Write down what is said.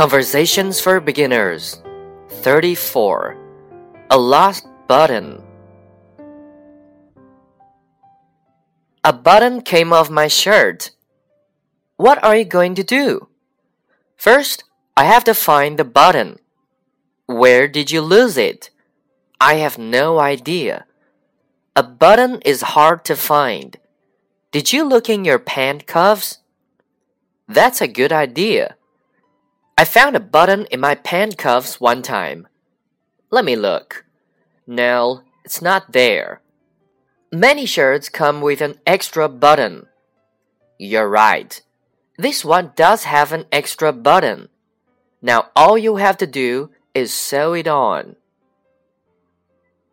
Conversations for Beginners 34 A Lost Button. A button came off my shirt. What are you going to do? First, I have to find the button. Where did you lose it? I have no idea. A button is hard to find. Did you look in your pant cuffs? That's a good idea. I found a button in my pant cuffs one time. Let me look. No, it's not there. Many shirts come with an extra button. You're right. This one does have an extra button. Now all you have to do is sew it on.